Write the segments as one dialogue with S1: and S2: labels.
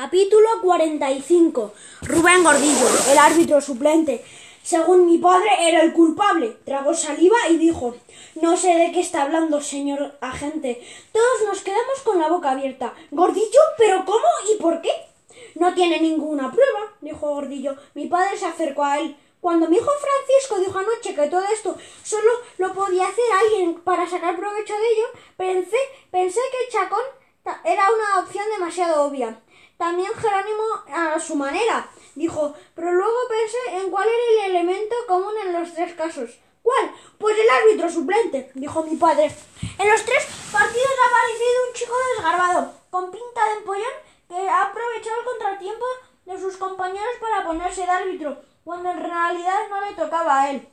S1: Capítulo 45. Rubén Gordillo, el árbitro suplente. Según mi padre, era el culpable. Tragó saliva y dijo No sé de qué está hablando, señor agente. Todos nos quedamos con la boca abierta. ¿Gordillo? ¿Pero cómo y por qué? No tiene ninguna prueba, dijo Gordillo. Mi padre se acercó a él. Cuando mi hijo Francisco dijo anoche que todo esto solo lo podía hacer alguien para sacar provecho de ello, pensé, pensé que Chacón era una opción demasiado obvia. También Jerónimo a su manera, dijo, pero luego pensé en cuál era el elemento común en los tres casos. ¿Cuál? Pues el árbitro suplente, dijo mi padre. En los tres partidos ha aparecido un chico desgarbado, con pinta de empollón, que ha aprovechado el contratiempo de sus compañeros para ponerse de árbitro, cuando en realidad no le tocaba a él.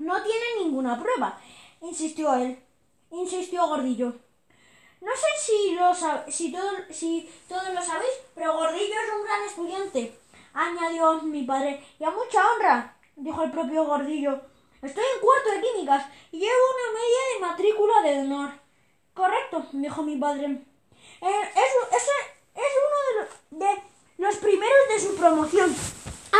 S1: No tiene ninguna prueba, insistió él. Insistió Gordillo. No sé si, lo si, todo, si todos lo sabéis, pero Gordillo es un gran estudiante, añadió mi padre. Y a mucha honra, dijo el propio Gordillo. Estoy en cuarto de químicas y llevo una media de matrícula de honor. Correcto, dijo mi padre. Eh, es, es, uno de, de los primeros de su promoción.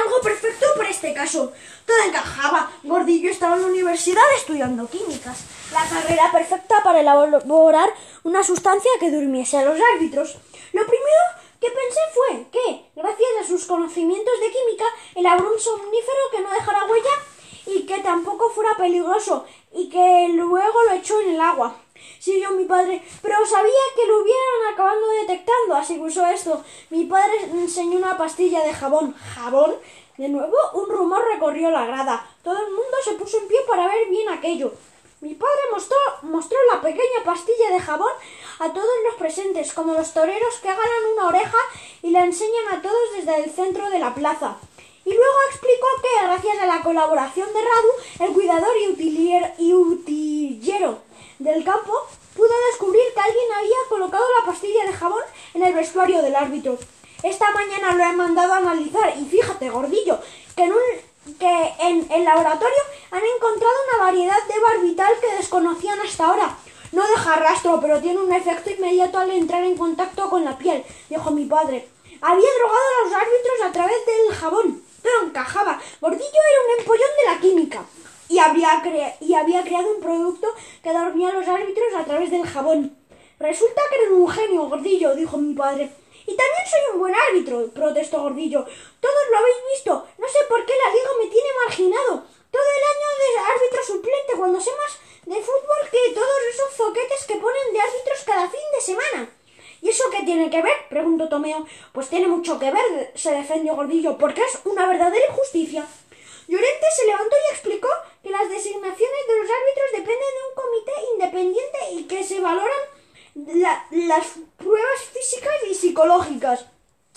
S1: Algo perfecto para este caso. Todo encajaba. Gordillo estaba en la universidad estudiando químicas. La carrera perfecta para elaborar una sustancia que durmiese a los árbitros. Lo primero que pensé fue que, gracias a sus conocimientos de química, elaboró un somnífero que no dejara huella y que tampoco fuera peligroso y que luego lo echó en el agua. Siguió mi padre, pero sabía que lo hubieran acabando detectando, así que usó esto. Mi padre enseñó una pastilla de jabón. ¿Jabón? De nuevo, un rumor recorrió la grada. Todo el mundo se puso en pie para ver bien aquello. Mi padre mostró, mostró la pequeña pastilla de jabón a todos los presentes, como los toreros que ganan una oreja y la enseñan a todos desde el centro de la plaza. Y luego explicó que, gracias a la colaboración de Radu, el cuidador y, y utillero del campo, pudo descubrir que alguien había colocado la pastilla de jabón en el vestuario del árbitro. Esta mañana lo he mandado a analizar y fíjate, gordillo, que en, en el laboratorio han encontrado una variedad de barbital que desconocían hasta ahora. No deja rastro, pero tiene un efecto inmediato al entrar en contacto con la piel, dijo mi padre. Había drogado a los árbitros a través del jabón. Todo encajaba. Gordillo era un empollón de la química y, habría y había creado un producto que dormía a los árbitros a través del jabón. Resulta que eres un genio, Gordillo, dijo mi padre. Y también soy un buen árbitro, protestó Gordillo. Todos lo habéis visto. No sé por qué la liga me tiene marginado. Todo el año de árbitro suplente cuando sé más de fútbol que todos esos zoquetes que ponen de árbitros cada fin de semana. ¿Y eso qué tiene que ver? preguntó Tomeo. Pues tiene mucho que ver, se defendió Gordillo, porque es una verdadera injusticia. Llorente se levantó y explicó que las designaciones de los árbitros dependen de un comité independiente y que se valoran las pruebas físicas y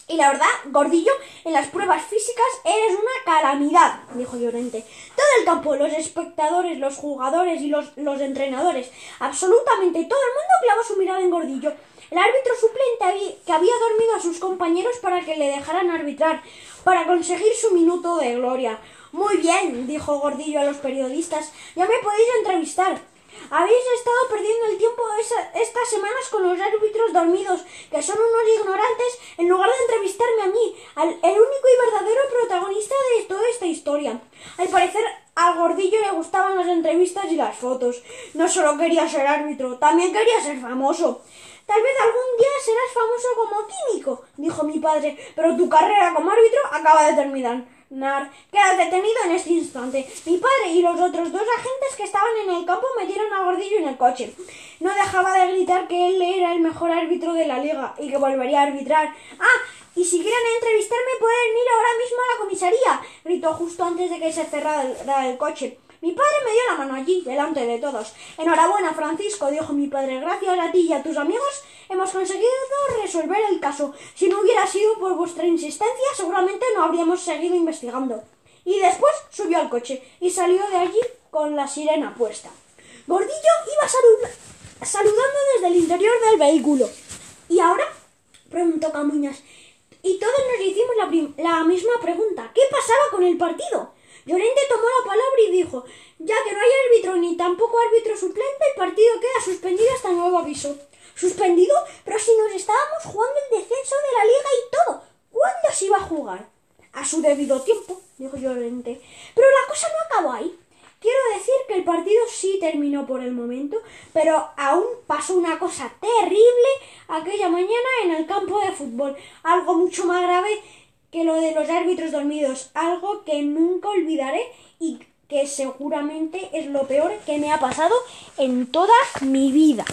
S1: Y la verdad, Gordillo, en las pruebas físicas eres una calamidad, dijo Llorente. Todo el campo, los espectadores, los jugadores y los, los entrenadores, absolutamente todo el mundo clavó su mirada en Gordillo. El árbitro suplente que había dormido a sus compañeros para que le dejaran arbitrar, para conseguir su minuto de gloria. Muy bien, dijo Gordillo a los periodistas, ya me podéis entrevistar. Habéis estado perdiendo el tiempo estas semanas con los árbitros dormidos, que son unos ignorantes, en lugar de entrevistarme a mí, al, el único y verdadero protagonista de toda esta historia. Al parecer, al gordillo le gustaban las entrevistas y las fotos. No solo quería ser árbitro, también quería ser famoso. Tal vez algún día serás famoso como químico, dijo mi padre, pero tu carrera como árbitro acaba de terminar. Nar, queda detenido en este instante. Mi padre y los otros dos agentes que estaban en el campo metieron a Gordillo en el coche. No dejaba de gritar que él era el mejor árbitro de la liga y que volvería a arbitrar. ¡Ah! Y si quieren entrevistarme pueden ir ahora mismo a la comisaría, gritó justo antes de que se cerrara el coche. Mi padre me dio la mano allí, delante de todos. Enhorabuena, Francisco, dijo mi padre. Gracias a ti y a tus amigos hemos conseguido resolver el caso. Si no hubiera sido por vuestra insistencia, seguramente no habríamos seguido investigando. Y después subió al coche y salió de allí con la sirena puesta. Gordillo iba saludando desde el interior del vehículo. ¿Y ahora? preguntó Camuñas. Y todos nos hicimos la, la misma pregunta. ¿Qué pasaba con el partido? Llorente tomó la palabra y dijo, ya que no hay árbitro ni tampoco árbitro suplente, el partido queda suspendido hasta nuevo aviso. ¿Suspendido? Pero si nos estábamos jugando el descenso de la liga y todo. jugar. A su debido tiempo, dijo Llorente. Pero la cosa no acabó ahí. Quiero decir que el partido sí terminó por el momento, pero aún pasó una cosa terrible aquella mañana en el campo de fútbol. Algo mucho más grave que lo de los árbitros dormidos. Algo que nunca olvidaré y que seguramente es lo peor que me ha pasado en toda mi vida.